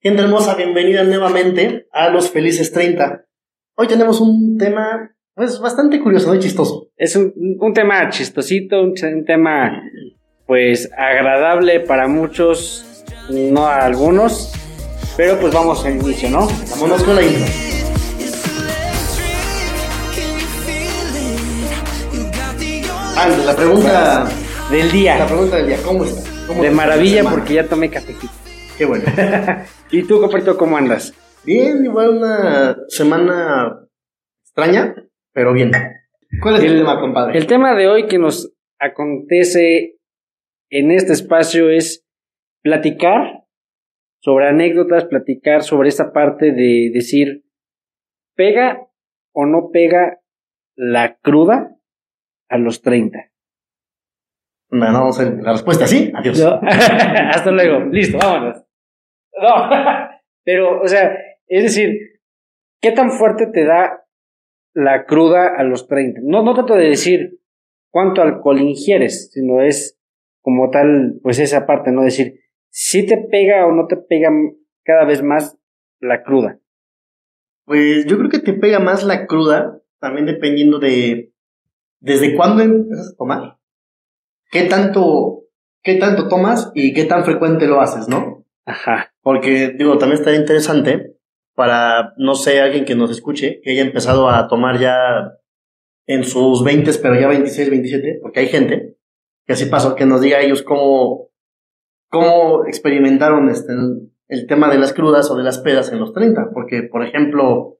Gente hermosa, bienvenida nuevamente a los Felices 30. Hoy tenemos un tema, pues, bastante curioso, y chistoso. Es un, un tema chistosito, un, un, tema, pues, agradable para muchos, no a algunos, pero pues vamos al inicio, ¿no? Vámonos con la intro. Ah, la pregunta del día. La pregunta del día, ¿cómo está? ¿Cómo de maravilla porque ya tomé cafecito. Qué bueno. ¿Y tú, Coperto, cómo andas? Bien, igual una semana extraña, pero bien. ¿Cuál es el, El- tema, compadre? El tema de hoy que nos acontece en este espacio es platicar sobre anécdotas, platicar sobre esta parte de decir, ¿pega o no pega la cruda a los 30? Bueno, vamos a ver la respuesta, ¿sí? Adiós. ¿No? Hasta luego, listo, vámonos. No, pero, o sea, es decir, ¿qué tan fuerte te da la cruda a los 30? No, no trato de decir cuánto alcohol ingieres, sino es como tal, pues esa parte, ¿no? Decir, si te pega o no te pega cada vez más la cruda. Pues yo creo que te pega más la cruda, también dependiendo de desde cuándo empiezas a tomar. ¿Qué tanto, qué tanto tomas y qué tan frecuente lo haces, no? Ajá. Porque, digo, también estaría interesante para, no sé, alguien que nos escuche, que haya empezado a tomar ya en sus 20, pero ya 26, 27, porque hay gente que así pasó, que nos diga ellos cómo, cómo experimentaron este, el tema de las crudas o de las pedas en los 30. Porque, por ejemplo,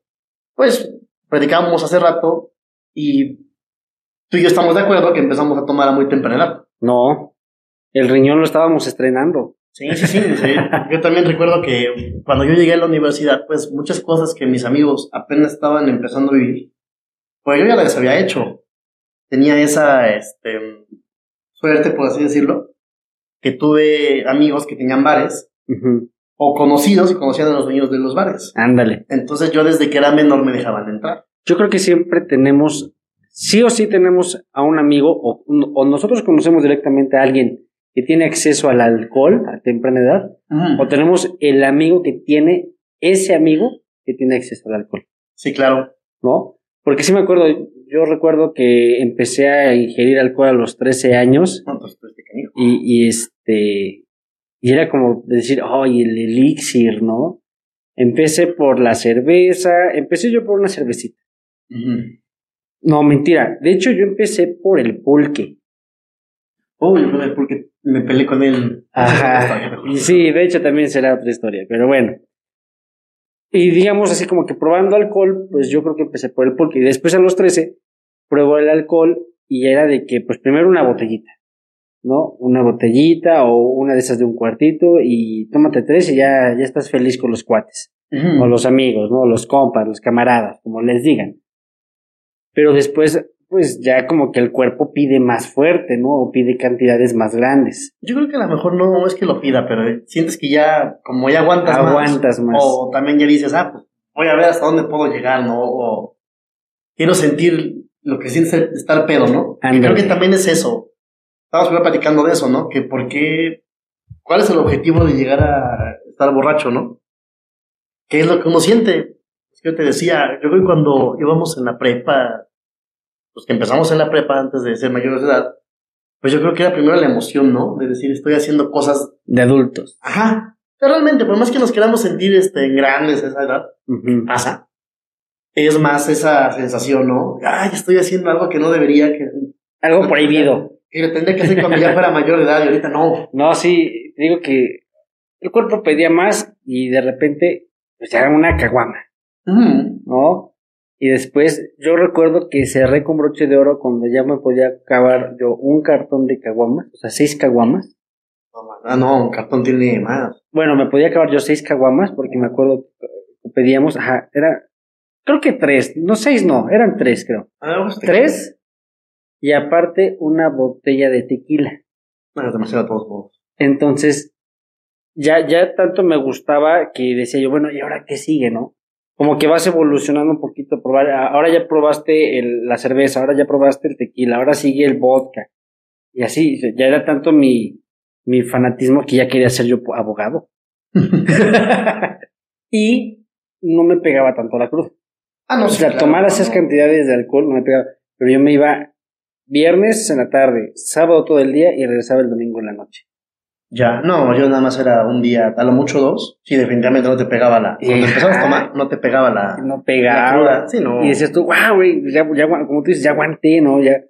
pues, predicábamos hace rato y tú y yo estamos de acuerdo que empezamos a tomar a muy temprana edad. No, el riñón lo estábamos estrenando. Sí, sí, sí, sí. Yo también recuerdo que cuando yo llegué a la universidad, pues muchas cosas que mis amigos apenas estaban empezando a vivir, pues yo ya las había hecho. Tenía esa este, suerte, por así decirlo, que tuve amigos que tenían bares o conocidos y conocían a los dueños de los bares. Ándale. Entonces yo desde que era menor me dejaban entrar. Yo creo que siempre tenemos, sí o sí tenemos a un amigo o, o nosotros conocemos directamente a alguien que tiene acceso al alcohol a temprana edad o tenemos el amigo que tiene ese amigo que tiene acceso al alcohol, Sí, claro. ¿no? Porque sí me acuerdo, yo recuerdo que empecé a ingerir alcohol a los 13 años No, pues, pues, y, y este, y era como decir, ay, el elixir, ¿no? Empecé por la cerveza, empecé yo por una cervecita. No, mentira. De hecho, yo empecé por el pulque. Uy, yo creo que porque me peleé con él. Y sí, de hecho también será otra historia, pero bueno. Y digamos así como que probando alcohol, pues yo creo que empecé por el pulque. Y después a los 13 probó el alcohol y era de que, pues primero una botellita, ¿no? Una botellita o una de esas de un cuartito y tómate tres y ya, ya estás feliz con los cuates. Ujú. o los amigos, ¿no? Los compas, los camaradas, como les digan. Pero después, pues ya como que el cuerpo pide más fuerte, ¿no? O pide cantidades más grandes. Yo creo que a lo mejor no es que lo pida, pero sientes que ya, como ya aguantas, Aguantas más. O también ya dices, ah, pues voy a ver hasta dónde puedo llegar, ¿no? O quiero sentir lo que sientes estar pedo, ¿no? Ándale. creo que también es eso. Estamos primero platicando de eso, ¿no? Que por qué, cuál es el objetivo de llegar a estar borracho, ¿no? ¿Qué es lo que uno siente? Es que yo te decía, yo creo que cuando íbamos en la prepa, pues que empezamos en la prepa antes de ser mayores de edad, pues yo creo que era primero la emoción, ¿no? De decir, estoy haciendo cosas De adultos. Ajá. Pero realmente, por más que nos queramos sentir este, grandes a esa edad, pasa. Es más esa sensación, ¿no? Ay, estoy haciendo algo que no debería, que, Algo prohibido. que lo tendría que hacer cuando ya fuera mayor de edad y ahorita no. No, sí, digo que el cuerpo pedía más y de repente, pues ya era una caguama, Ujú. ¿no? Y después yo recuerdo que cerré con broche de oro cuando ya me podía acabar yo un cartón de caguamas, o sea, seis caguamas. Ah, no, un cartón tiene más. Bueno, me podía acabar yo seis caguamas porque me acuerdo que pedíamos, ajá, era, creo que tres, no seis no, eran tres creo. Ah, pues Tres y aparte una botella de tequila. No, es demasiado de todos modos. Entonces, ya, ya tanto me gustaba que decía yo, bueno, ¿y ahora qué sigue, no? Como que vas evolucionando un poquito, probar, ahora ya probaste el- la cerveza, ahora ya probaste el tequila, ahora sigue el vodka. Y así, ya era tanto mi, mi fanatismo que ya quería ser yo abogado. y no me pegaba tanto la cruz. Ah, no, O sea, claro, tomar esas no. cantidades de alcohol no me pegaba. Pero yo me iba viernes en la tarde, sábado todo el día y regresaba el domingo en la noche. Ya, no, yo nada más era un día, a lo mucho dos. Sí, definitivamente no te pegaba la. Cuando empezabas a tomar, no te pegaba la. No la pegaba. cruda. Sí, no. Y decías tú, wow, güey, ya, ya, agu- como tú dices, ya aguanté, ¿no? Ya,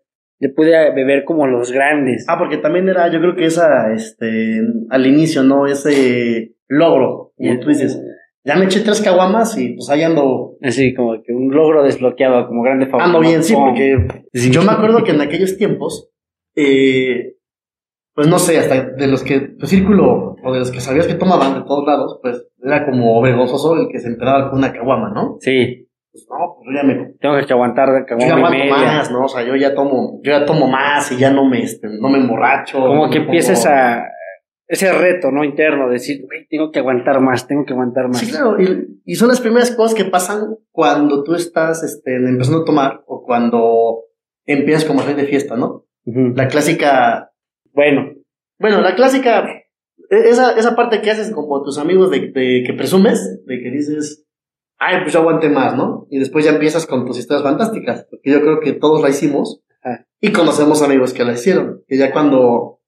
ya pude beber como los grandes. Ah, porque también era, yo creo que esa, este, al inicio, ¿no? Ese logro, como tú dices. Ya me eché tres caguamas y pues ahí ando, Así como que un logro desbloqueado, como grande favor. ando bien, sí, porque Sí. yo me acuerdo que en aquellos tiempos, eh, pues no sé, hasta de los que, tu círculo, o de los que sabías que tomaban de todos lados, pues era como vergonzoso el que se empedaba con una caguama, ¿no? Sí, Pues no, pues yo ya me, tengo que aguantar de yo ya caguama aguanto media. más, ¿no? O sea, yo ya tomo, yo ya tomo más y ya no me, este, no me emborracho. Como no que empieces a... Ese reto, ¿no? Interno, decir, güey, tengo que aguantar más, tengo que aguantar más. Sí, claro, y, y son las primeras cosas que pasan cuando tú estás este, empezando a tomar o cuando empiezas como a salir de fiesta, ¿no? La clásica, Bueno, bueno, la clásica, e- esa, esa parte que haces como tus amigos de, de que presumes, de que dices, ay, pues yo aguante más, ¿no? Y después ya empiezas con tus historias fantásticas, porque yo creo que todos la hicimos Ajá. y conocemos amigos que la hicieron, que ya cuando,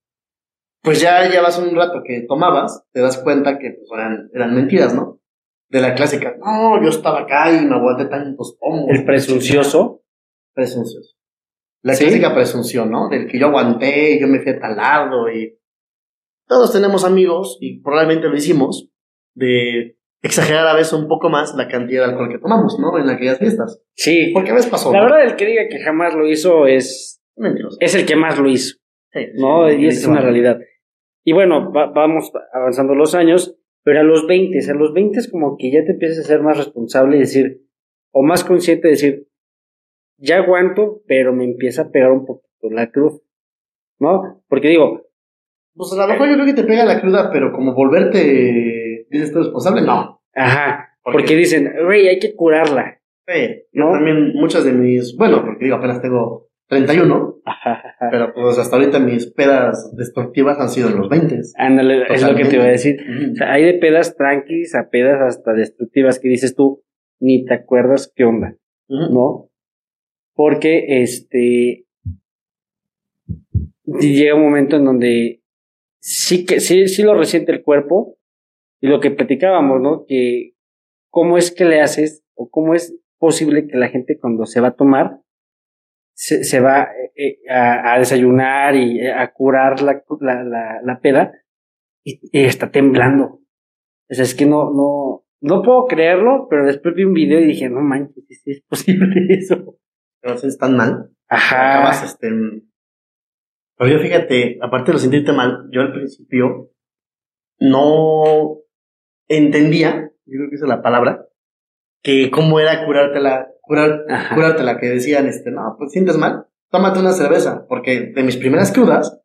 pues ya llevas un rato que tomabas, te das cuenta que pues, eran, eran mentiras, ¿no? De la clásica, no, yo estaba acá y me aguanté tantos pomos. el presuncioso. Presuncioso. La ¿Sí? clásica presunción, ¿no? Del que yo aguanté, yo me fui a tal lado y todos tenemos amigos y probablemente lo hicimos de exagerar a veces un poco más la cantidad de alcohol que tomamos, ¿no? En aquellas fiestas. Sí. Porque a veces pasó. La ¿no? verdad, el que diga que jamás lo hizo es, Mentiroso. es el que más lo hizo, Sí, ¿no? sí, y esa es una realidad. Y bueno, va- vamos avanzando los años, pero a los 20, a los 20 es como que ya te empiezas a ser más responsable y decir, o más consciente de decir, ya aguanto, pero me empieza a pegar un poquito la cruz, ¿no? Porque digo, Pues a lo mejor yo creo que te pega la cruda, pero como volverte, dices tú responsable, no. ajá, ¿Por porque dicen, güey, hay que curarla. Sí, yo ¿No? también muchas de mis, bueno, porque digo, apenas tengo 31, Ajá, ajá. pero pues hasta ahorita mis pedas destructivas han sido en los 20. Ándale, es lo que te iba a decir. O sea, hay de pedas tranquis a pedas hasta destructivas que dices tú, ni te acuerdas qué onda. ¿no? Porque este llega un momento en donde sí que sí, sí lo resiente el cuerpo y lo que platicábamos, ¿no? Que cómo es que le haces o cómo es posible que la gente cuando se va a tomar se, va eh, eh, a, desayunar y eh, a curar la, la, la, peda y, está temblando. O sea, es que no, no, no puedo creerlo, pero después vi un video y dije, no manches, es posible eso. Pero si están mal. Ajá. acabas, este. Pero yo fíjate, aparte de lo sentirte mal, yo al principio no entendía, yo creo que esa es la palabra, que cómo era curártela, curar, Ajá. curártela, que decían, este, no, pues sientes mal, tómate una cerveza, porque de mis primeras crudas,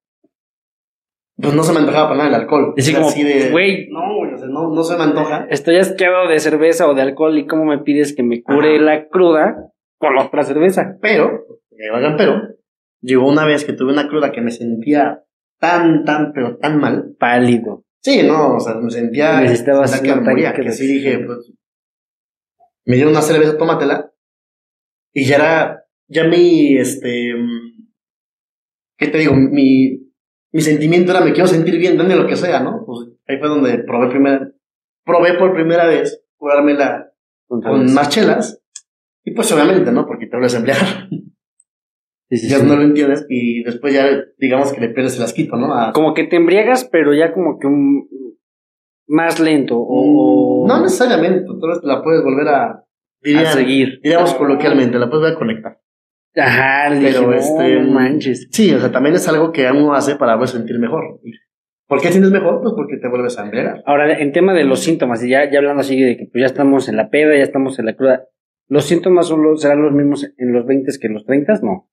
pues no se me antojaba para nada el alcohol. Así como, de, güey. no, güey, o sea, no, no se me antoja. Estoy asqueado de cerveza o de alcohol y cómo me pides que me cure Ajá. la cruda con otra cerveza. Pero, que valgan pero, llegó una vez que tuve una cruda que me sentía tan, tan, pero tan mal. Pálido. Sí, no, o sea, me sentía. Necesitabas sentía que moría, que sí dije, pues. Me dieron una cerveza, tómatela. Y ya era, ya mi, este. ¿Qué te digo? Mi, mi sentimiento era, me quiero sentir bien, dame lo que sea, ¿no? Pues ahí fue donde probé primera, probé por primera vez curármela Con con más chelas. Y pues obviamente, ¿no? Porque te vuelves a. Sí, sí, ya sí. no lo entiendes y después ya digamos que le pierdes el asquito, ¿no? A- Como que te embriagas, pero ya como que un más lento o Mm, no necesariamente, tú la puedes volver a, seguir. diríamos coloquialmente, la puedes volver a conectar. Ajá, Pero, dije, no, este, no manches. Sí, o sea, también es algo que uno hace para poder sentir mejor. ¿Por qué sientes mejor? Pues porque te vuelves a embriagar. Ahora, en tema de los síntomas, y ya, ya hablando así de que pues ya estamos en la peda, ya estamos en la cruda, ¿los síntomas son los, serán los mismos en los 20 que en los 30? No.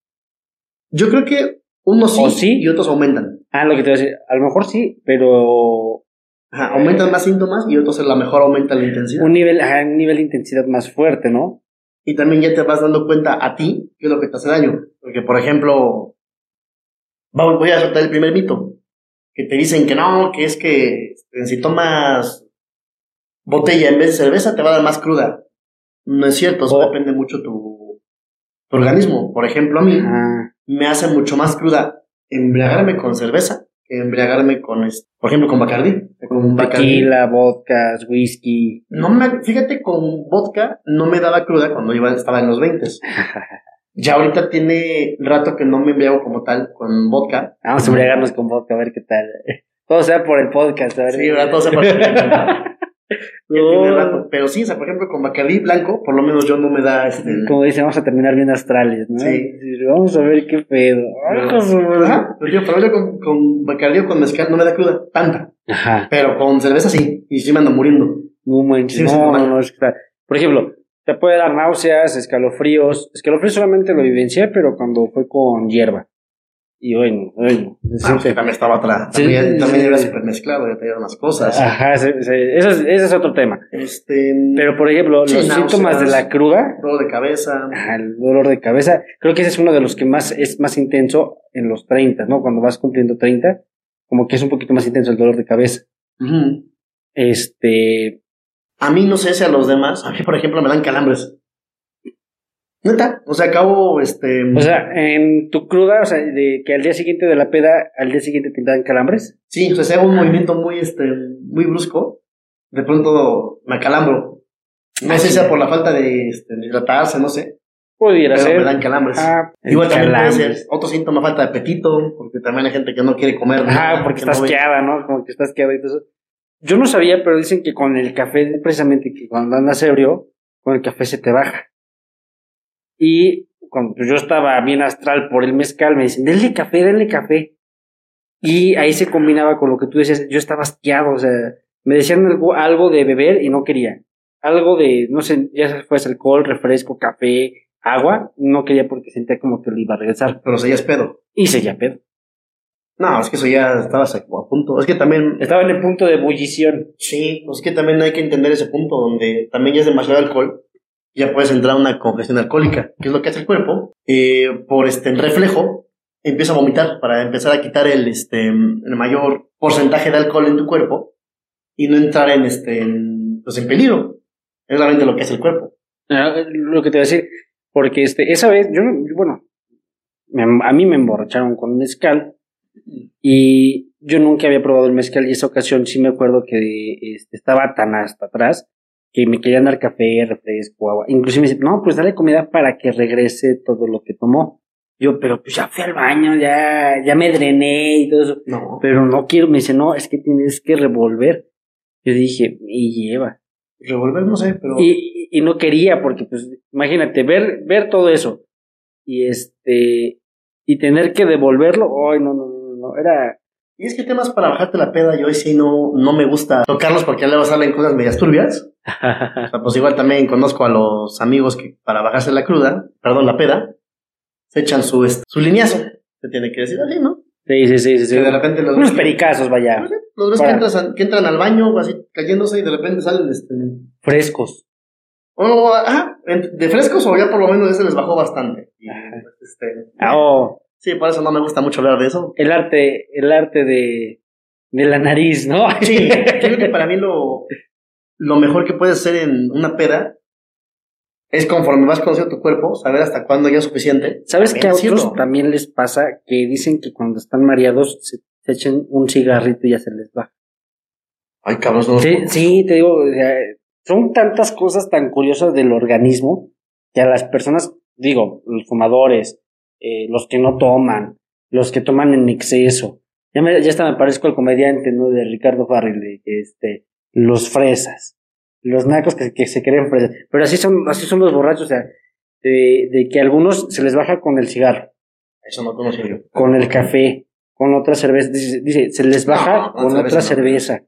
Yo creo que unos sí, ¿O sí? y otros aumentan. Ah, lo que te voy a decir, a lo mejor sí, pero Ajá, aumentan más síntomas y otros a lo mejor aumenta la intensidad. un nivel, ajá, un nivel de intensidad más fuerte, ¿no? Y también ya te vas dando cuenta a ti qué es lo que te hace daño. Porque, por ejemplo, vamos, voy a soltar el primer mito. Que te dicen que no, que es que si tomas botella en vez de cerveza te va a dar más cruda. No es cierto, eso depende mucho tu, tu organismo. Por ejemplo, a mí me hace mucho más cruda embriagarme con cerveza que embriagarme con, por ejemplo, con Bacardi. Con tequila, vodka, whisky. No me, fíjate, con vodka no me daba cruda cuando iba, estaba en los 20. Ya ahorita tiene rato que no me embriago como tal con vodka. Vamos a embriagarnos con vodka, a ver qué tal. Todo sea por el podcast, a ver. Sí, ahora todo se pasa. Ya tiene No, rato. Pero sí, o sea, por ejemplo, con Bacardi blanco, por lo menos yo no me da este. Como dice, vamos a terminar bien astrales, ¿no? Sí. Vamos a ver qué pedo. Ajá, pero yo, pero yo con, con Bacardi o con mezcal no me da cruda, tanta. Ajá. Pero con cerveza sí, y sí me ando muriendo. No manches. Sí, no, no, no, es que está- Por ejemplo, te puede dar náuseas, escalofríos. Escalofríos solamente lo vivencié, pero cuando fue con hierba. Y bueno, bueno. Ah, pues, también estaba atrás. Sí, También, sí, también sí. era súper mezclado, ya traía unas cosas. Ajá, se- se- eso es- ese es otro tema. Este. Pero, por ejemplo, Sí, los síntomas de la cruda, dolor de cabeza. ajá, el dolor de cabeza, creo que ese es uno de los que más es más intenso en los 30, ¿no? Cuando vas cumpliendo 30, como que es un poquito más intenso el dolor de cabeza. Este, A mí no sé si a los demás, a mí por ejemplo me dan calambres. Neta, o sea, acabo, este... o sea, en tu cruda, o sea, de que al día siguiente de la peda, al día siguiente te dan calambres. sí, o sea, si hago un movimiento muy, este, muy brusco, de pronto me acalambro. No Ah, sé si sí. sea por la falta de, este, de hidratarse, no sé, Pudiera pero ser. me dan calambres. Ah, Igual también puede calambres. ser otro síntoma, falta de apetito, porque también hay gente que no quiere comer. Ajá, nada, porque que estás no queada, ¿no? Como que estás queada y todo eso. Yo no sabía, pero dicen que con el café, precisamente que cuando andas ebrio, con el café se te baja. Y cuando yo estaba bien astral por el mezcal, me dicen, denle café, denle café. Y ahí se combinaba con lo que tú decías, yo estaba asqueado, o sea, me decían algo, algo de beber y no quería. Algo de, no sé, ya fuese alcohol, refresco, café, agua, no quería porque sentía como que lo iba a regresar. Pero seguías pedo. Y seguía pedo. No, es que eso ya estabas a punto. Es que también Estaba en el punto de ebullición. Sí, pues que también hay que entender ese punto donde también ya es demasiado alcohol, ya puedes entrar a una congestión alcohólica, que es lo que hace el cuerpo, eh, por este el reflejo, empieza a vomitar para empezar a quitar el, este, el mayor porcentaje de alcohol en tu cuerpo y no entrar en, este, en, pues en peligro. Es realmente lo que hace el cuerpo. Ah, lo que te voy a decir, porque este, esa vez, yo, no- yo, bueno, me- a mí me emborracharon con mezcal y yo nunca había probado el mezcal y esa ocasión sí me acuerdo que este, estaba tan hasta atrás que me querían dar café, refresco, agua. Inclusive me dice, no, pues dale comida para que regrese todo lo que tomó. Yo, pero pues ya fui al baño, ya, ya me drené y todo eso. No. Pero no quiero, me dice, no, es que tienes que revolver. Yo dije, y lleva. Revolver, no sé, pero. Y, y no quería, porque pues, imagínate, ver, ver todo eso y este, y tener que devolverlo, ay, no, no, no, no, era, Y es que temas para bajarte la peda, yo hoy sí no, no me gusta tocarlos porque luego salen cosas medias turbias. O sea, pues igual también conozco a los amigos que para bajarse la cruda, perdón, la peda, se echan su, su lineazo. Se tiene que decir así, ¿no? sí, sí, sí, sí, de repente los unos pericazos, vaya, los ves que, a- que entran al baño, así cayéndose y de repente salen este. frescos. O en- de frescos o ya por lo menos ese les bajó bastante. Y, pues, este, Ah, oh, Sí, por eso no me gusta mucho hablar de eso. el arte, el arte de, de la nariz, ¿no? Sí, creo que para mí lo, lo mejor que puedes hacer en una peda es conforme vas conociendo tu cuerpo, saber hasta cuándo ya es suficiente. ¿Sabes que a otros también les pasa que dicen que cuando están mareados se, se echen un cigarrito y ya se les baja? Ay, cabrón, no. Sí, sí, te digo, o sea, son tantas cosas tan curiosas del organismo que a las personas, digo, los fumadores, eh, los que no toman, los que toman en exceso, ya, me, ya hasta me parezco al comediante, ¿no? De Ricardo Farrell, de este, los fresas, los nacos que, que se creen fresas, pero así son, así son los borrachos, o sea, de, de que a algunos se les baja con el cigarro, Eso no conozco yo. con el café, con otra cerveza, dice, dice, se les baja No, con con cerveza otra no. cerveza.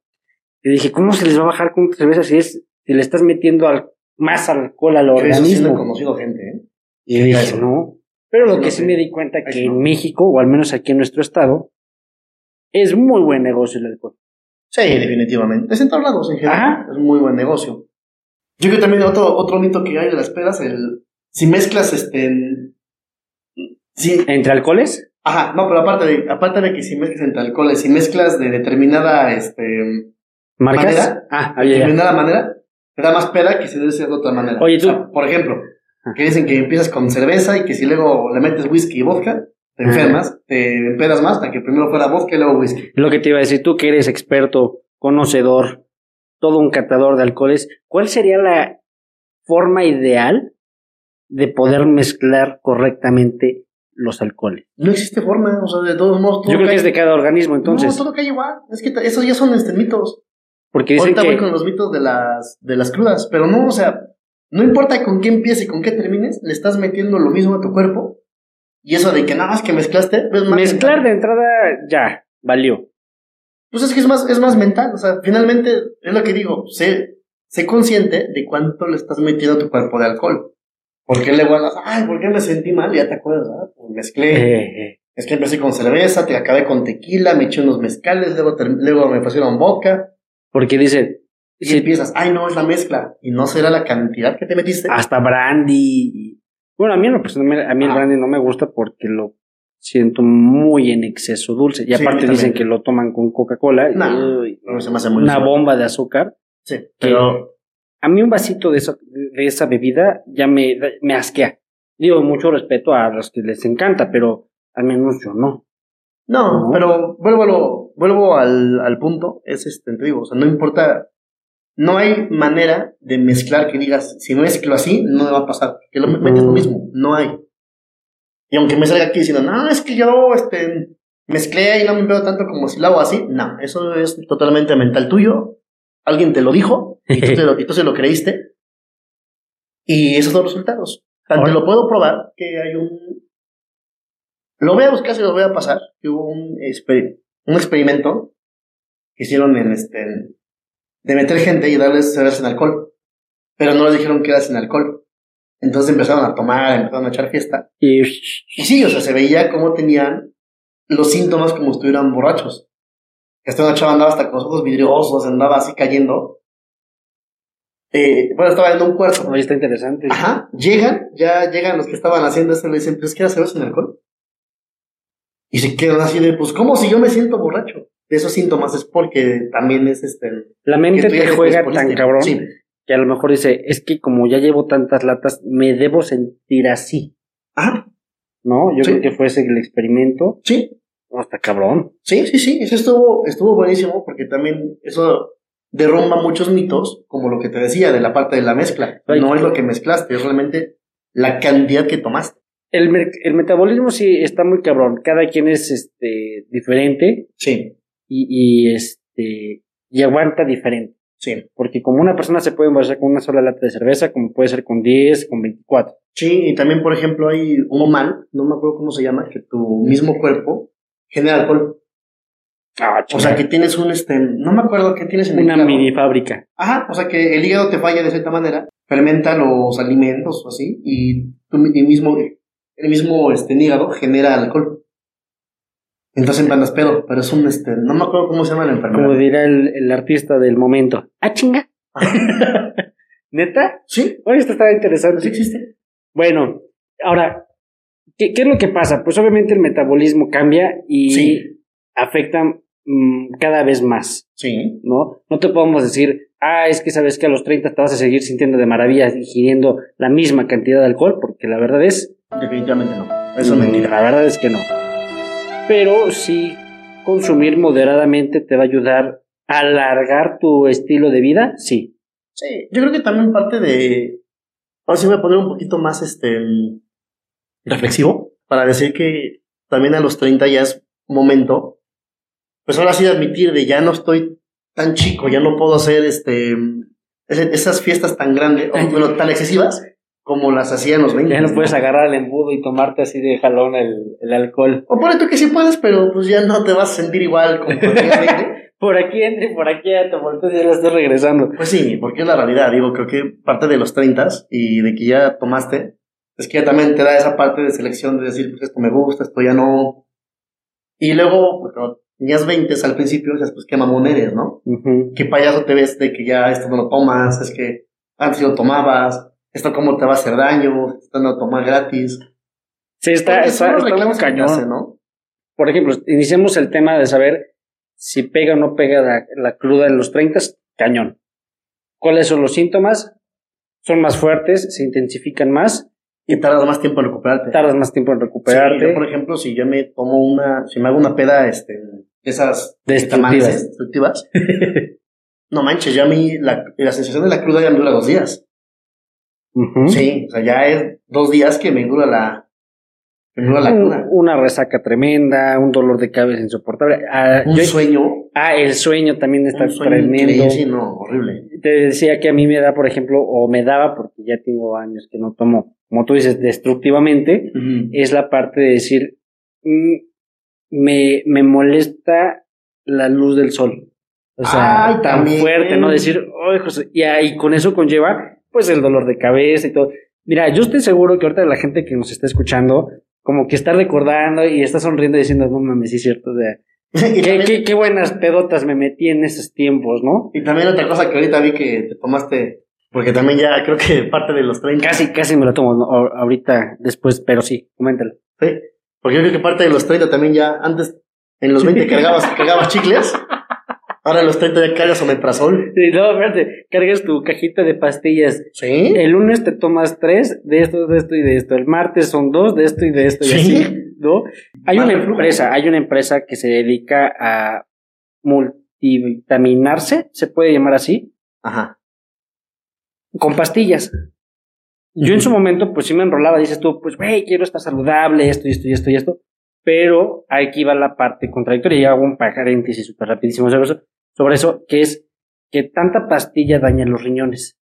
Y dije, ¿cómo se les va a bajar con otra cerveza si es, si le estás metiendo al, más alcohol al Yo eso sí he organismo? conocido gente, ¿eh? Y yo dije, no. Pero lo que sí me di cuenta que Eso no. en México, o al menos aquí en nuestro estado, es muy buen negocio el alcohol. Sí, definitivamente. Es en todos lados en general. Ajá. Es muy buen negocio. Yo creo que también otro, otro mito que hay de las pedas, el si mezclas este ¿Entre alcoholes? ajá, no, pero aparte de, aparte de que si mezclas entre alcoholes, si mezclas de determinada este ¿Marcas? manera, Ah, determinada manera, te da más peda que si debe ser de otra manera. Oye, tú- O sea, por ejemplo. Que dicen que empiezas con cerveza y que si luego le metes whisky y vodka, te enfermas, te empedas más, hasta que primero fuera vodka y luego whisky. Lo que te iba a decir, tú que eres experto, conocedor, todo un catador de alcoholes, ¿cuál sería la forma ideal de poder mezclar correctamente los alcoholes? No existe forma, o sea, de todos modos. todo Yo creo que es de cada organismo, entonces, No, todo cae igual. Es que esos ya son este, mitos. porque dicen Ahorita voy con los mitos de las, de las crudas, pero no, o sea, no importa con qué empieces y con qué termines, le estás metiendo lo mismo a tu cuerpo. Y eso de que nada más que mezclaste, pues más mezclar mental. de entrada ya valió. Pues es que es más, es más mental, o sea, finalmente es lo que digo, sé, sé consciente de cuánto le estás metiendo a tu cuerpo de alcohol. Porque luego andas, ay, ¿por qué me sentí mal? Ya te acuerdas, ¿verdad? Pues mezclé. Eh, Es que empecé con cerveza, te acabé con tequila, me eché unos mezcales, luego, luego me pusieron vodka. porque dice, Y si empiezas, ay, no, es la mezcla. Y no será la cantidad que te metiste. hasta brandy. Bueno, a mí, lo personal, a mí el brandy no me gusta porque lo siento muy en exceso dulce. Y Sí, aparte dicen que lo toman con Coca-Cola. y, No, uy, no, se me hace muy una dulce. bomba de azúcar. Sí, pero A mí un vasito de esa, de esa bebida ya me, me asquea. Digo, mucho respeto a los que les encanta, pero al menos yo no. no, No. pero vuelvo, vuelvo al, al punto, es este, te digo, o sea, no importa, no hay manera de mezclar que digas, si mezclo así, no me va a pasar, que lo metes lo mismo, no hay. Y aunque me salga aquí diciendo, no, es que yo, este, mezclé y no me veo tanto como si lo hago así, no, eso es totalmente mental tuyo, alguien te lo dijo, y tú, te lo, y tú se lo creíste, y esos son los resultados. Tanto Ahora- lo puedo probar que hay un... Lo voy a buscar si lo voy a pasar, que hubo un, exper- un experimento que hicieron en este... de meter gente y darles cerveza sin alcohol, pero no les dijeron que era sin alcohol. Entonces empezaron a tomar, empezaron a echar fiesta. Y Y sí, o sea, se veía cómo tenían los síntomas como si estuvieran borrachos. Esta una chava andaba hasta con los ojos vidriosos, andaba así cayendo. Eh, bueno, estaba en un cuarto. Oye, está interesante. Ajá, llegan, ya llegan los que estaban haciendo eso y le dicen, pues, ¿qué hacer sin alcohol? Y se quedan así de, pues, ¿cómo si yo me siento borracho? De esos síntomas es porque también es este... La mente te juega tan cabrón Sí, que a lo mejor dice, es que como ya llevo tantas latas, me debo sentir así. ajá, ¿No? Yo Sí. creo que fue ese el experimento. sí, está cabrón. Sí, sí, sí, eso estuvo, estuvo buenísimo porque también eso derrumba muchos mitos, como lo que te decía de la parte de la mezcla. Ay, no es lo que mezclaste, es realmente la cantidad que tomaste. El, el metabolismo sí está muy cabrón. Cada quien es este diferente Sí, y, y este y aguanta diferente. sí. Porque como una persona se puede embarazar con una sola lata de cerveza, como puede ser con 10, con 24. Sí, y también, por ejemplo, hay un mal, no me acuerdo cómo se llama, que tu mismo cuerpo genera alcohol. Ah, O sea, que tienes un, este, no me acuerdo qué tienes en el una hígado. mini fábrica. Ajá, o sea que el hígado te falla de cierta manera, fermenta los alimentos o así, y tú mismo, el mismo este, hígado genera alcohol. Entonces andas pedo, pero es un, este, no me acuerdo cómo se llama la Como enfermedad. dirá el, el artista del momento. Ah, chinga. ¿Neta? Sí, Oye, esto estaba interesante. sí existe. Bueno, ahora, ¿qué, qué es lo que pasa? Pues obviamente el metabolismo cambia y Sí. afecta mm, cada vez más, Sí, ¿no? No te podemos decir, ah, es que sabes que a los 30 te vas a seguir sintiendo de maravilla ingiriendo la misma cantidad de alcohol, porque la verdad es... definitivamente no. Eso es mm, mentira. La verdad es que no. Pero sí, consumir moderadamente te va a ayudar a alargar tu estilo de vida, sí. Sí, yo creo que también parte de. Ahora sí voy a poner un poquito más este reflexivo para decir que también a los 30 ya es momento. Pues ahora sí admitir de ya no estoy tan chico, ya no puedo hacer este ese- esas fiestas tan grandes, o, bueno, tan excesivas como las hacía en los 20. Ya no puedes agarrar el embudo y tomarte así de jalón el, el alcohol. O por tú que sí puedes, pero pues ya no te vas a sentir igual como anteriormente. Por aquí entre por aquí ya te volteas y ya la estás regresando. Pues sí, porque es la realidad. Digo, creo que parte de los 30 y de que ya tomaste, es que ya también te da esa parte de selección de decir, pues esto me gusta, esto ya no. Y luego, pues cuando tenías 20 al principio, dices, pues qué mamón eres, ¿no? Ujú. Qué payaso te ves de que ya esto no lo tomas, es que antes lo tomabas, esto cómo te va a hacer daño, esto no lo tomas gratis. Sí, está, Porque está, está cañón. ¿no? Por ejemplo, iniciamos el tema de saber si pega o no pega la, la cruda en los 30, cañón. ¿Cuáles son los síntomas? Son más fuertes, se intensifican más. Y tardas más tiempo en recuperarte. Tardas más tiempo en Sí, recuperarte. yo, por ejemplo, si yo me tomo una, si me hago una peda, este, esas Destructivas. destructivas, no manches, ya a mí la, la sensación de la cruda ya me dura dos días. Sí, o sea, ya es dos días que me dura la, que me dura la Un- cruda. una resaca tremenda, un dolor de cabeza insoportable. Ah, Un yo- sueño, ah, el sueño también está un sueño tremendo. increíble, sí, no, horrible. Te decía que a mí me da, por ejemplo, o me daba, porque ya tengo años que no tomo, como tú dices, destructivamente, es la parte de decir, mm, me, me molesta la luz del sol. O sea, Ay, tan también. fuerte, ¿no? Decir, "Ay, José", y ahí con eso conlleva, pues, el dolor de cabeza y todo. Mira, yo estoy seguro que ahorita la gente que nos está escuchando, como que está recordando y está sonriendo y diciendo, no mames, sí es cierto, o sea, qué, también, qué, qué buenas pedotas me metí en esos tiempos, ¿no? y también otra cosa que ahorita vi que te tomaste, porque también ya creo que parte de los 30. Casi, casi me lo tomo ahorita, después, pero sí, coméntalo. Sí, porque yo creo que parte de los 30 también ya, antes, en los 20 cargabas, cargabas chicles, ahora los 30 ya cargas omeprazol. Sí, no, espérate, cargas tu cajita de pastillas. Sí. El lunes te tomas tres de esto, de esto y de esto. El martes son dos de esto y de esto y Sí. así, ¿no? Hay una empresa, hay una empresa que se dedica a multivitaminarse, se puede llamar así, Ajá. con pastillas. Yo en su momento, pues sí me enrolaba, dices tú, pues, güey, quiero estar saludable, esto y esto y esto y esto. Pero aquí va la parte contradictoria y hago un paréntesis súper rapidísimo sobre eso, sobre eso, que es que tanta pastilla daña los riñones.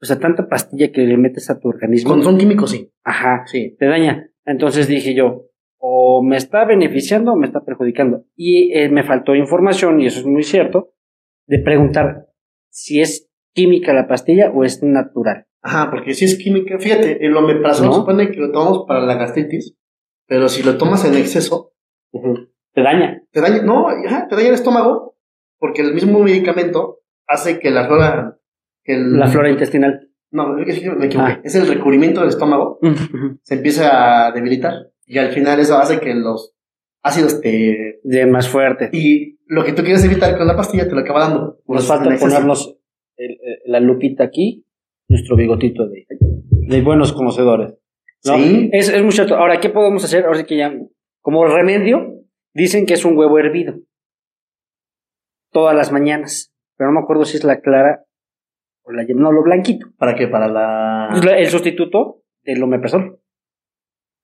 O sea, tanta pastilla que le metes a tu organismo. Con son químicos, sí. Ajá, Sí. te daña. Entonces dije yo, o me está beneficiando o me está perjudicando. Y eh, me faltó información, y eso es muy cierto, de preguntar si es química la pastilla o es natural. Ajá, porque si es química, fíjate, el omeprazol ¿No? supone que lo tomamos para la gastritis, pero si lo tomas en exceso, Te daña. te daña, no, ajá, te daña el estómago, porque el mismo medicamento hace que la flora, que el- La flora intestinal. no, es que me equivoqué, Ah. es el recubrimiento del estómago, se empieza a debilitar, y al final eso hace que los ácidos te, De más fuerte. y lo que tú quieres evitar con la pastilla te lo acaba dando. Nos falta ponernos el- el- la lupita aquí, nuestro bigotito de, de buenos conocedores. ¿no? Sí. Es, es cierto. Ahora, ¿qué podemos hacer? Ahora sí que ya, como remedio, dicen que es un huevo hervido. Todas las mañanas. Pero no me acuerdo si es la clara o la. No, lo blanquito. ¿Para qué? Para la... Es la- el sustituto del omeprazol.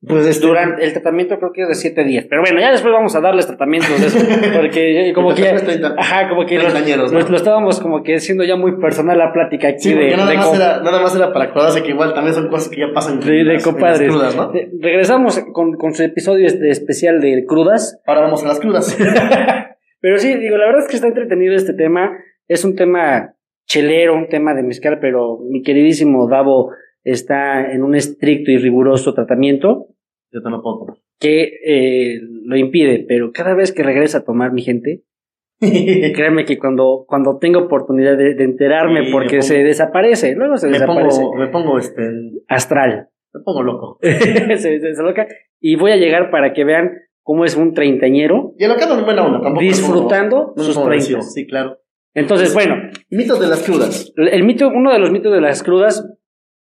Pues este- Durante el tratamiento creo que es de 7 días. Pero bueno, ya después vamos a darles tratamientos de eso. Porque como que... Después 30. Ajá, como que lo, Treintañeros, ¿no? lo- lo estábamos como que siendo ya muy personal la plática aquí Sí, de, nada, de más era, nada más era para acordarse que igual también son cosas que ya pasan de- de en las compadres. crudas, ¿no? Eh, Regresamos con, con su episodio este especial de crudas. Ahora vamos a las crudas. Pero sí, digo, la verdad es que está entretenido este tema. Es un tema chelero, un tema de mezcal, pero mi queridísimo Davo está en un estricto y riguroso tratamiento Yo te lo puedo tomar. que eh, lo impide, pero cada vez que regresa a tomar mi gente, créeme que cuando, cuando tengo oportunidad de, de enterarme Sí, porque pongo- se desaparece, luego se me desaparece. pongo, me pongo este, Astral. me pongo loco. se, se- se loca. Y voy a llegar para que vean cómo es un treintañero Y el acá no es buena onda, tampoco. disfrutando no sus treintas. Sí, claro. Entonces, bueno, Mitos de las crudas. el mito, uno de los mitos de las crudas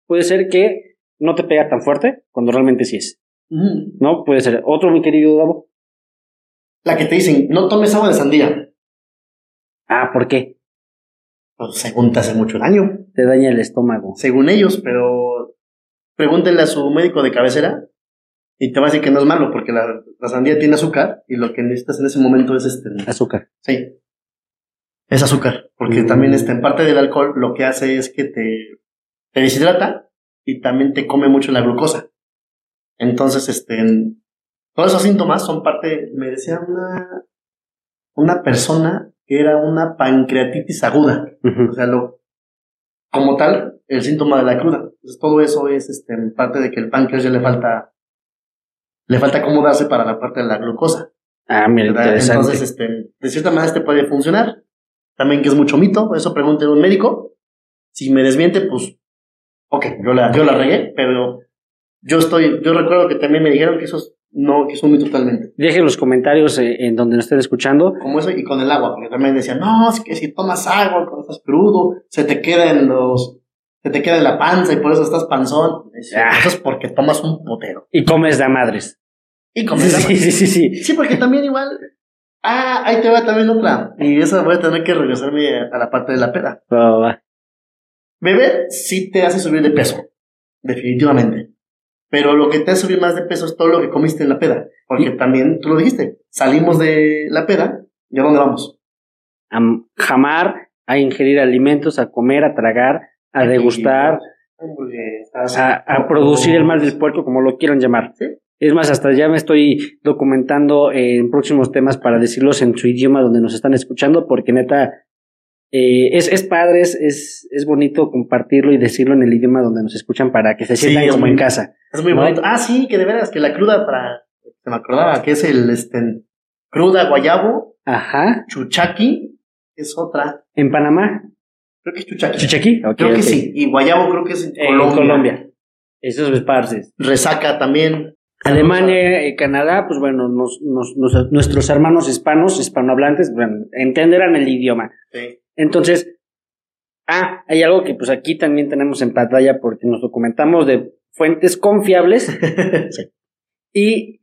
puede ser que no te pega tan fuerte cuando realmente sí es. ¿No? Puede ser. Otro, mi querido Davo. La que te dicen, no tomes agua de sandía. Ah, ¿por qué? Pues según te hace mucho daño. Te daña el estómago. Según ellos, pero pregúntenle a su médico de cabecera y te va a decir que no es malo porque la, la sandía tiene azúcar y lo que necesitas en ese momento es este. Azúcar. Sí. Es azúcar. Porque Mm. también este, en parte del alcohol lo que hace es que te, te deshidrata y también te come mucho la glucosa. Entonces, este, en- todos esos síntomas son parte, me decía una, una persona que era una pancreatitis aguda. O sea, lo, como tal, el síntoma de la cruda. Entonces, todo eso es este, parte de que el páncreas ya le falta, le falta acomodarse para la parte de la glucosa. Ah, mira, interesante. Entonces, este, de cierta manera este puede funcionar. También que es mucho mito, eso pregúntenle a un médico. Si me desmiente, pues, ok, yo la, yo la regué, pero yo estoy, yo recuerdo que también me dijeron que esos No, que es un mito totalmente. Dejen los comentarios eh, en donde nos estén escuchando. Como eso y con el agua, porque también decían, no, es que si tomas agua cuando estás crudo, se te queda en los, se te queda en la panza y por eso estás panzón. Ah. Eso es porque tomas un potero. Y comes de madres. Y comes. Sí, sí, sí, sí. Sí, porque también igual. Ah, ahí te va también otra. Y eso voy a tener que regresarme a la parte de la peda. Va, va. Beber sí te hace subir de peso. Definitivamente. Pero lo que te hace subir más de peso es todo lo que comiste en la peda. Porque también, tú lo dijiste, salimos de la peda y a dónde vamos. A jamar, a ingerir alimentos, a comer, a tragar, a degustar, A, a producir el mal del puerco, como lo quieran llamar. Sí. Es más, hasta ya me estoy documentando en próximos temas para decirlos en su idioma donde nos están escuchando, porque neta, eh, es, es padre, es, es, bonito compartirlo y decirlo en el idioma donde nos escuchan para que se Sí, sientan es como muy- en casa. Es muy ¿No? bonito. Ah, sí, que de veras, que la cruda para. Se me acordaba que es el este, cruda guayabo, Ajá. chuchaqui, es otra. En Panamá. Creo que es chuchaqui. ¿Chuchaqui? Ok, Creo que sí. Y guayabo creo que es en En Colombia. Colombia. Esos es parces. Resaca también. Alemania, eh, Canadá, pues bueno, nos, nos- nos- nuestros hermanos hispanos, hispanohablantes, bueno, entenderán el idioma. Sí. Entonces, ah, hay algo que pues aquí también tenemos en pantalla porque nos documentamos de fuentes confiables sí. y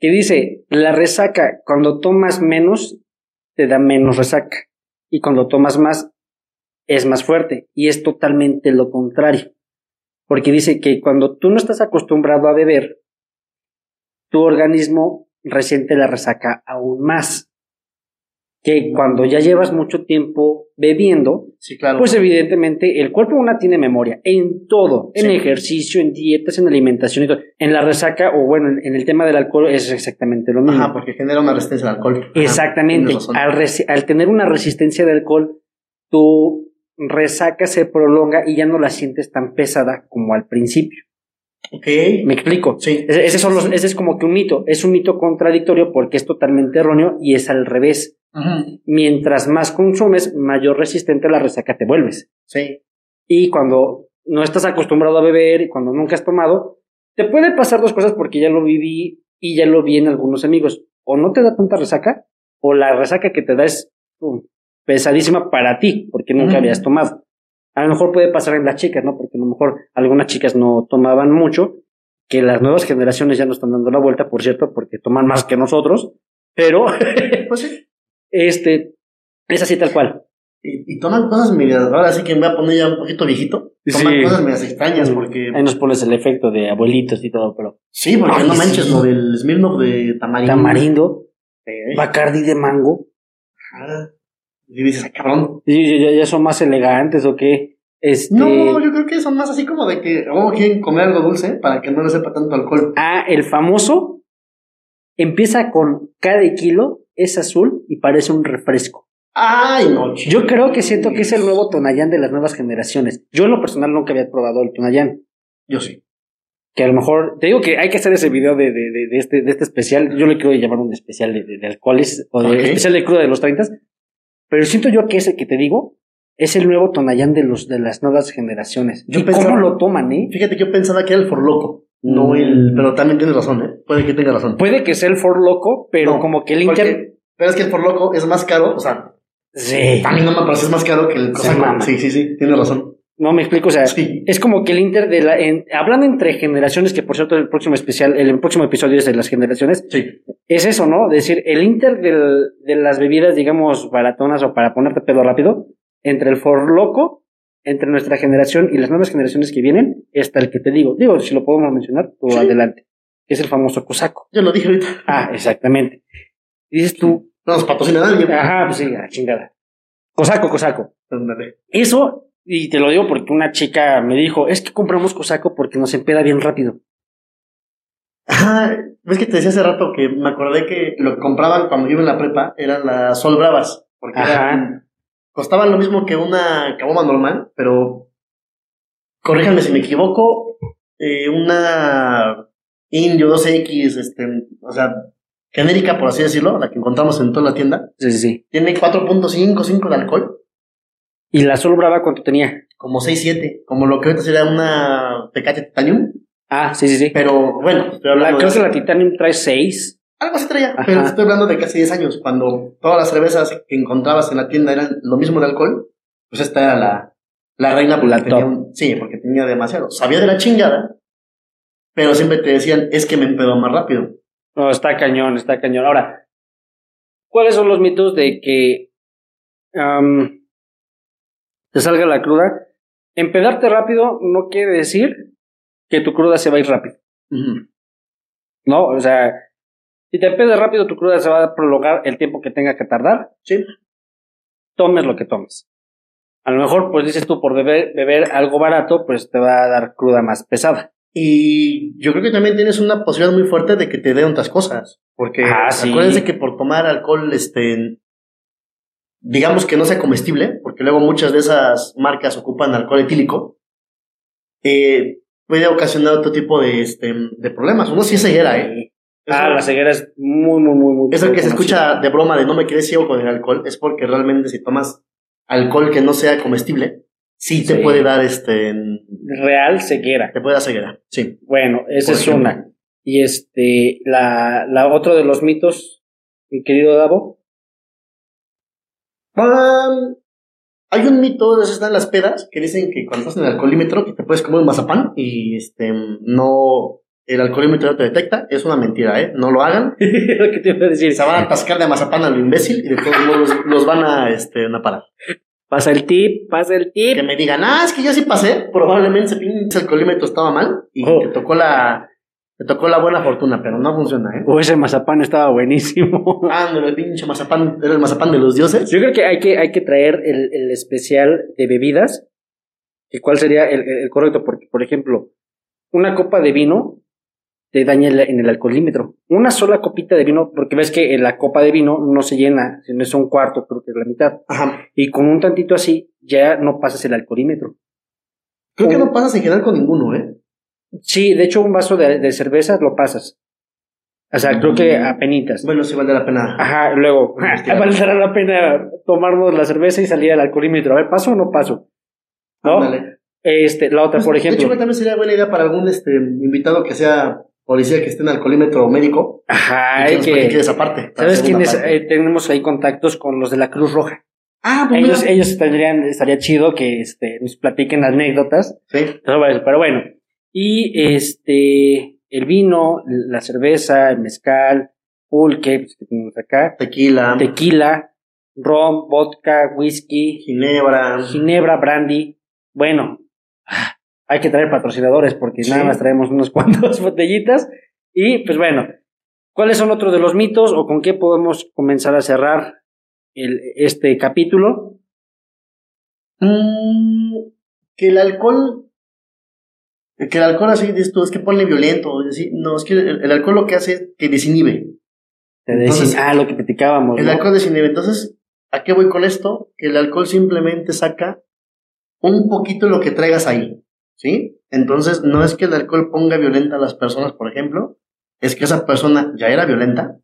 que dice, la resaca, cuando tomas menos, te da menos resaca y cuando tomas más, es más fuerte y es totalmente lo contrario. Porque dice que cuando tú no estás acostumbrado a beber, tu organismo resiente la resaca aún más. Que cuando ya llevas mucho tiempo bebiendo, Sí, claro. pues evidentemente el cuerpo una tiene memoria en todo, en Sí. ejercicio, en dietas, en alimentación y todo. En la resaca o bueno, en- el tema del alcohol es exactamente lo mismo. Ajá, porque genera una resistencia al alcohol. Ajá, Exactamente. Al, al tener una resistencia de alcohol, tu resaca se prolonga y ya no la sientes tan pesada como al principio. Ok. ¿Me explico? Sí. Ese, son los- ese es como que un mito. Es un mito contradictorio porque es totalmente erróneo y es al revés. Ujú. Mientras más consumes, mayor resistente a la resaca te vuelves. Sí. Y cuando no estás acostumbrado a beber y cuando nunca has tomado, te puede pasar dos cosas porque ya lo viví y ya lo vi en algunos amigos. O no te da tanta resaca, o la resaca que te da es pum, pesadísima para ti, porque nunca habías tomado. A lo mejor puede pasar en las chicas, ¿no? Porque a lo mejor algunas chicas no tomaban mucho, que las nuevas generaciones ya no están dando la vuelta, por cierto, porque toman más que nosotros, pero Pues sí. este es así tal cual. Y, y toman cosas medias. Ahora sí que me voy a poner ya un poquito viejito. Toman Sí. cosas medias extrañas porque. Ahí nos pones el efecto de abuelitos y todo, pero Sí, porque Ay, no manches sí. lo del Smirnoff de tamarindo. tamarindo, Sí. Bacardi de mango, Ajá. Y dices, "Ay, cabrón. y ya, ya son más elegantes o qué. Este, No, yo creo que son más así como de que, oh, quieren comer algo dulce para que no le sepa tanto alcohol. Ah, el famoso empieza con cada kilo, es azul y parece un refresco. Ay, no, chico. Yo creo que siento que es el nuevo Tonayán de las nuevas generaciones. Yo en lo personal nunca había probado el Tonayán. Yo sí. Que a lo mejor, te digo que hay que hacer ese video de, de, de, de este, de este especial. Yo le quiero llamar un especial de, de, de alcoholes o de Ok. especial de cruda de los 30. Pero siento yo que ese que te digo es el nuevo Tonayán de, los, de las nuevas generaciones. Yo ¿Y pensaba- cómo lo toman, eh? Fíjate que yo pensaba que era el forloco. No Mm. el. Pero también tienes razón, ¿eh? Puede que tenga razón. Puede que sea el For Loco, pero No, como que el Inter. Pero es que el forloco es más caro. O sea, Sí. también no me parece más caro que el. Sí, sí, sí. Tienes razón. No me explico, o sea, Sí. es como que el Inter de la. en- hablando entre generaciones, que por cierto, el próximo especial, el, próximo episodio es de las generaciones, Sí. es eso, ¿no? Decir, el Inter del- de las bebidas, digamos, baratonas o para ponerte pedo rápido, entre el For Loco, entre nuestra generación y las nuevas generaciones que vienen, está el que te digo. Digo, si lo podemos mencionar, tú Sí. adelante. Es el famoso cosaco. Yo lo dije ahorita. Ah, exactamente. Y dices tú, No nos patrocina nadie. ajá, pues sí, a la chingada. Cosaco, cosaco. Ándale. Eso, y te lo digo porque una chica me dijo, es que compramos cosaco porque nos empeda bien rápido. Ah, ves que te decía hace rato que me acordé que lo que compraban cuando iba en la prepa eran las Sol Bravas. Porque eran- costaban lo mismo que una caboma normal, pero corríjanme si me equivoco, eh, una Indio 2X, este, o sea, genérica por así decirlo, la que encontramos en toda la tienda, Sí, sí, sí. tiene 4.5, 5 de alcohol, ¿Y la Sol Brava cuánto tenía? como 6, 7, como lo que ahorita sería una Tecate Titanium. Ah, sí, sí, sí. Pero bueno, estoy La, hablando creo de... que la Titanium trae 6. Algo así traía, Ajá. pero estoy hablando de casi 10 años, cuando todas las cervezas que encontrabas en la tienda eran lo mismo de alcohol, pues esta era la, la reina porque La tenía top. un- sí, porque tenía demasiado. Sabía de la chingada, pero siempre te decían, es que me empedo más rápido. No, está cañón, está cañón. Ahora, ¿cuáles son los mitos de que te salga la cruda? Empedarte rápido no quiere decir que tu cruda se va a ir rápido. ¿no? O sea, si te empedas rápido, tu cruda se va a prolongar el tiempo que tenga que tardar. Sí. Tomes lo que tomes. A lo mejor, pues dices tú, por beber, beber algo barato, pues te va a dar cruda más pesada. Y yo creo que también tienes una posibilidad muy fuerte de que te den otras cosas. Porque Ah, sí. acuérdense que por tomar alcohol, este, digamos que no sea comestible, porque luego muchas de esas marcas ocupan alcohol etílico, eh, puede ocasionar otro tipo de, este, de problemas. Uno sí es ceguera, ¿eh? Eso- Ah, la ceguera es muy, muy, muy, muy. Eso que se escucha de broma de no me quedé ciego con el alcohol es porque realmente si tomas alcohol que no sea comestible, sí te Sí. puede dar este, Real ceguera. te puede dar ceguera. Sí. Bueno, esa es una. Y este, la, la otro de los mitos, mi querido Davo. Um, hay un mito, de esos están las pedas, que dicen que cuando estás en el alcoholímetro que te puedes comer un mazapán y este no el alcoholímetro no te detecta, es una mentira, ¿eh? No lo hagan. que te iba a decir. Se van a atascar de mazapán a lo imbécil y de todos modos los, los van a, este, a parar. Pasa el tip, pasa el tip. Que me digan, ah, es que yo sí pasé, probablemente ese alcoholímetro estaba mal y Oh. te tocó la te tocó la buena fortuna, pero no funciona, ¿eh? O ese mazapán estaba buenísimo. Ándale, el pinche mazapán, era el mazapán de los dioses. Yo creo que hay que, hay que traer el, el especial de bebidas. ¿Y cuál sería el, el- correcto? Porque, por ejemplo, una copa de vino te daña en el alcoholímetro. Una sola copita de vino, porque ves que la copa de vino no se llena, sino es un cuarto, creo que es la mitad. Ajá. Y con un tantito así, ya no pasas el alcoholímetro. Creo que no pasas en general con ninguno, ¿eh? Sí, de hecho, un vaso de, de cerveza lo pasas. O sea, creo que a penitas. Bueno, sí vale la pena. Ajá, luego, valdrá la pena tomarnos la cerveza y salir al alcoholímetro. A ver, ¿paso o no paso? ¿No? Ándale. Este, la otra, Pues, por De hecho, ejemplo. también sería buena idea para algún este invitado que sea policía que esté en alcoholímetro médico. Ajá, y que que. esa parte. ¿Sabes quiénes? Eh, tenemos ahí contactos con los de la Cruz Roja. ah, pues Ellos, mira. ellos tendrían, estaría chido que este, nos platiquen anécdotas. Sí. Pero bueno. Y este, el vino, la cerveza, el mezcal, pulque, pues, que tenemos acá, Tequila, tequila, ron, vodka, whisky, ginebra. ginebra, brandy. Bueno, ah, hay que traer patrocinadores porque Sí. nada más traemos unos cuantos botellitas. Y pues bueno, ¿cuáles son otros de los mitos o con qué podemos comenzar a cerrar el, este capítulo? Mm, que el alcohol. Que el alcohol así dices tú, es que pone violento. decir, no, es que el, el alcohol lo que hace es que desinhibe. Te Entonces, decía, ah, lo que platicábamos. El ¿no? alcohol desinhibe. Entonces, ¿a qué voy con esto? Que el alcohol simplemente saca un poquito lo que traigas ahí. ¿Sí? Entonces, no es que el alcohol ponga violenta a las personas, por ejemplo, es que esa persona ya era violenta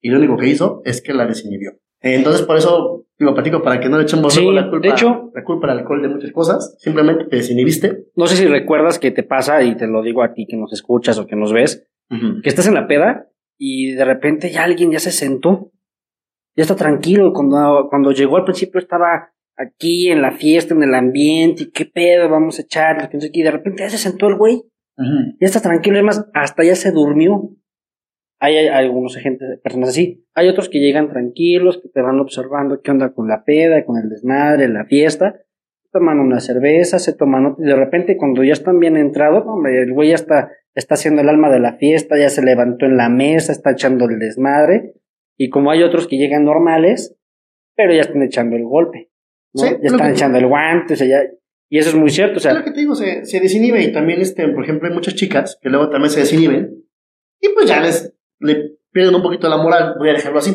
y lo único que hizo es que la desinhibió. Entonces, por eso, digo, platico, para que no le echemos Sí, la culpa, de hecho- la culpa al alcohol de muchas cosas, simplemente te desinhibiste. No sé si recuerdas que te pasa, y te lo digo a ti que nos escuchas o que nos ves, que estás en la peda y de repente ya alguien ya se sentó, ya está tranquilo. Cuando, cuando llegó al principio estaba aquí en la fiesta, en el ambiente, y qué pedo, vamos a qué, y de repente ya se sentó el güey, Ujú. ya está tranquilo, además hasta ya se durmió. Hay, hay algunos gente, personas así. Hay otros que llegan tranquilos, que te van observando qué onda con la peda, con el desmadre, la fiesta. Toman una cerveza, se toman otra, y de repente cuando ya están bien entrados, hombre, el güey ya está, está haciendo el alma de la fiesta, ya se levantó en la mesa, está echando el desmadre. Y como hay otros que llegan normales, pero ya están echando el golpe. ¿no? Sí, ya están echando el guante, o sea, ya, y eso es muy cierto, o Es sea, lo que te digo, se, se desinhibe y también, este, por ejemplo, hay muchas chicas que luego también se desinhiben y pues ya les le pierden un poquito la moral, voy a dejarlo así.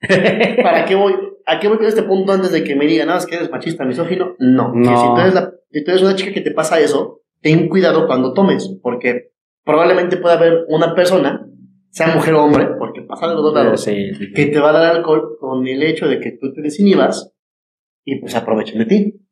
¿Para qué voy? ¿A qué voy con este punto antes de que me digan, nada, es que eres machista, misógino? No. Que No. si, tú eres la- si tú eres una chica que te pasa eso, ten cuidado cuando tomes, porque probablemente pueda haber una persona, sea mujer o hombre, porque pasa de los dos lados, Sí, sí, sí. que te va a dar alcohol con el hecho de que tú te desinhibas y pues aprovechen de ti.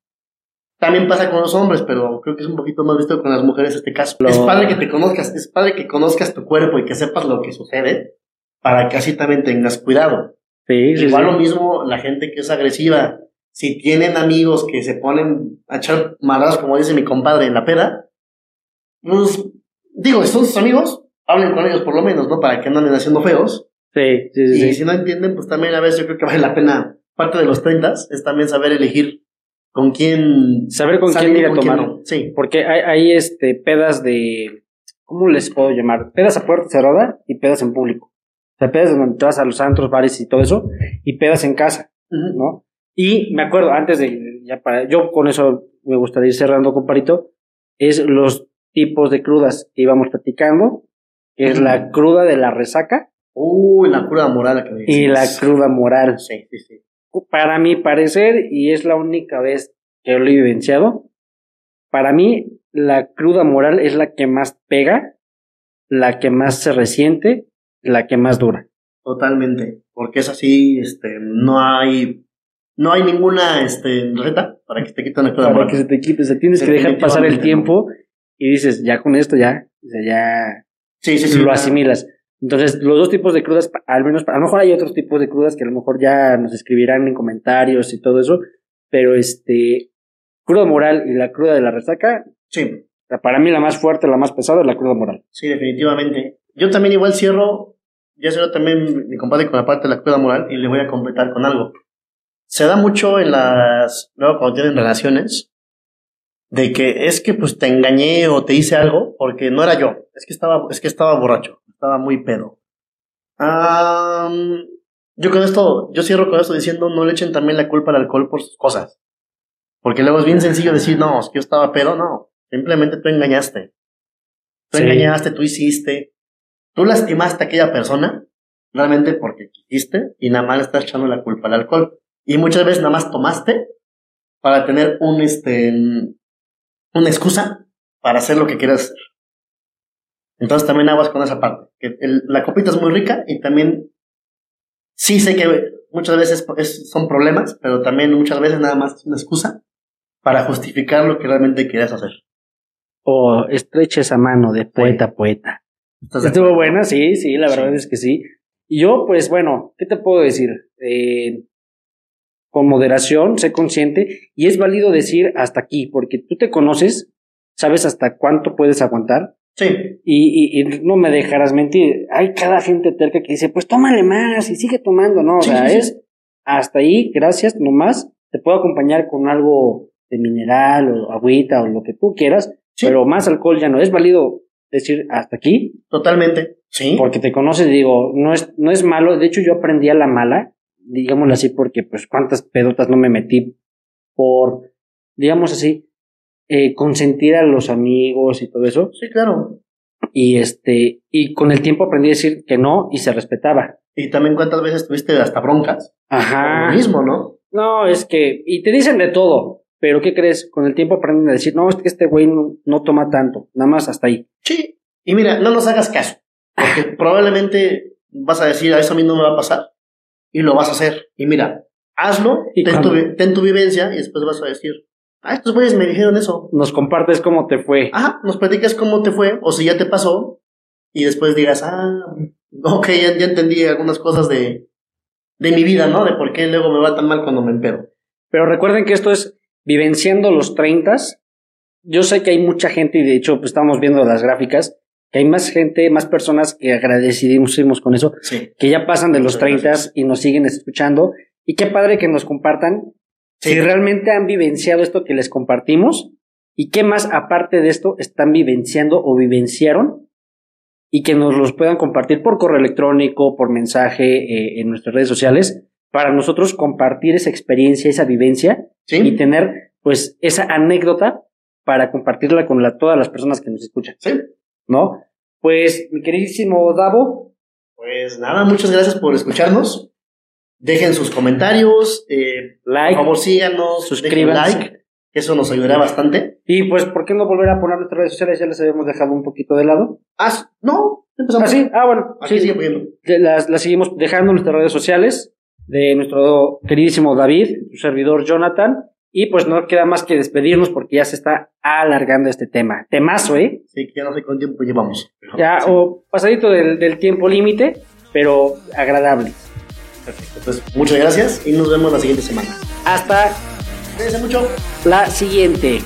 También pasa con los hombres, pero creo que es un poquito más visto con las mujeres este caso. Lo- Es padre que te conozcas, es padre que conozcas tu cuerpo y que sepas lo que sucede para que así también tengas cuidado. Sí, sí, Igual sí. lo mismo la gente que es agresiva. Si tienen amigos que se ponen a echar maladas, como dice mi compadre, en la peda, pues digo, si son sus amigos, hablen con ellos por lo menos, ¿no? Para que no anden haciendo feos. Sí, sí, sí, Y si no entienden, pues también a veces yo creo que vale la pena, parte de los 30 es también saber elegir con quién Saber con quién ir a tomar. no. Sí, Porque hay, hay este pedas de. ¿Cómo les puedo llamar? Pedas a puerta cerrada y pedas en público. O sea, pedas donde te vas a los antros, bares y todo eso, y pedas en casa. ¿no? Y me acuerdo, antes de. Ya para, yo con eso me gustaría ir cerrando, comparito, es los tipos de crudas que íbamos platicando, que es la cruda de la resaca Uy, la cura moral que me y la cruda moral. Sí, sí, sí. Para mi parecer, y es la única vez que lo he vivenciado, para mí la cruda moral es la que más pega, la que más se resiente, la que más dura. Totalmente. Porque es así, este, no hay, no hay ninguna, este, receta para que te quiten la cura Para moral. que se te quite, o sea, tienes que dejar pasar el tiempo y dices, ya con esto ya, ya Sí, sí, sí. lo asimilas. Entonces, los dos tipos de crudas, al menos, a lo mejor hay otros tipos de crudas que a lo mejor ya nos escribirán en comentarios y todo eso, pero este, cruda moral y la cruda de la resaca, Sí, para mí la más fuerte, la más pesada es la cruda moral. sí, definitivamente. Yo también igual cierro, ya cierro también mi compadre con la parte de la cruda moral y le voy a completar con algo. Se da mucho en las, luego cuando tienen relaciones, de que es que pues te engañé o te hice algo porque no era yo, es que estaba, es que estaba borracho, estaba muy pedo. Yo con esto, yo cierro con esto diciendo no le echen también la culpa al alcohol por sus cosas. Porque luego es bien sencillo decir, no, es que yo estaba pedo, no. Simplemente tú engañaste. Tú Sí. engañaste, tú hiciste. Tú lastimaste a aquella persona, realmente porque quisiste, y nada más le estás echando la culpa al alcohol. Y muchas veces nada más tomaste para tener un, este, una excusa para hacer lo que quieras hacer. Entonces también aguas con esa parte. Que el- la copita es muy rica y también sí sé que muchas veces es- son problemas, pero también muchas veces nada más es una excusa para justificar lo que realmente querías hacer. O estrecha esa mano de poeta a poeta. ¿Estás de Estuvo buena, sí, sí, la verdad Sí. es que sí. Y yo, pues bueno, ¿qué te puedo decir? Eh, con moderación, sé consciente, y es válido decir hasta aquí, porque tú te conoces, sabes hasta cuánto puedes aguantar, Sí, y, y- y no me dejarás mentir. Hay cada gente terca que dice, pues tómale más y sigue tomando, ¿no? O Sí, sea, sí, sí. es hasta ahí, gracias, nomás. Te puedo acompañar con algo de mineral o agüita o lo que tú quieras, pero más alcohol ya no. Es válido decir hasta aquí, totalmente. Sí. porque te conoces, digo, no es, no es malo. De hecho, yo aprendí a la mala, digámoslo así, porque pues cuántas pedotas no me metí por, digamos así, eh, consentir a los amigos y todo eso. Sí, claro. Y este, y con el tiempo aprendí a decir que no y se respetaba. Y también cuántas veces tuviste hasta broncas. Ajá. Lo mismo, ¿no? No, es que, y te dicen de todo, pero ¿qué crees? Con el tiempo aprenden a decir, no, es que este güey no, no toma tanto, nada más hasta ahí. Sí. Y mira, no nos hagas caso. Porque probablemente vas a decir, a eso a mí no me va a pasar. Y lo vas a hacer. Y mira, hazlo, ¿Y ten tu, ten tu vivencia y después vas a decir, ah, estos güeyes me dijeron eso. Nos compartes cómo te fue. Ajá, nos platicas cómo te fue o si ya te pasó y después digas, ah, ok, ya, ya entendí algunas cosas de, de mi vida, ¿no? De por qué luego me va tan mal cuando me empedo. Pero recuerden que esto es vivenciando los 30. Yo sé que hay mucha gente, y de hecho, pues estamos viendo las gráficas, que hay más gente, más personas que agradecidísimos con eso, Sí. que ya pasan de los Muchas 30 gracias. y nos siguen escuchando. Y qué padre que nos compartan Sí. si realmente han vivenciado esto que les compartimos y qué más aparte de esto están vivenciando o vivenciaron y que nos los puedan compartir por correo electrónico, por mensaje eh, en nuestras redes sociales para nosotros compartir esa experiencia, esa vivencia Sí. y tener pues esa anécdota para compartirla con la- todas las personas que nos escuchan, Sí. ¿no? Pues mi queridísimo Davo, Pues nada, muchas gracias por escucharnos. Dejen sus comentarios, eh, like, por favor síganos, suscríbanse. Like. Eso nos ayudará bastante. Y pues, ¿por qué no volver a poner nuestras redes sociales? Ya las habíamos dejado un poquito de lado. Ah, no, empezamos. ¿Ah, ah bueno. Aquí sí, sigue las, las seguimos dejando en nuestras redes sociales de nuestro queridísimo David, su servidor Jonathan. Y pues no queda más que despedirnos porque ya se está alargando este tema. Temazo, ¿eh? Sí, que ya no sé cuánto tiempo llevamos. Ya, o pasadito del, del tiempo límite, pero agradable. Perfecto. Pues muchas gracias y nos vemos la siguiente semana. Hasta. Cuídense mucho. La siguiente.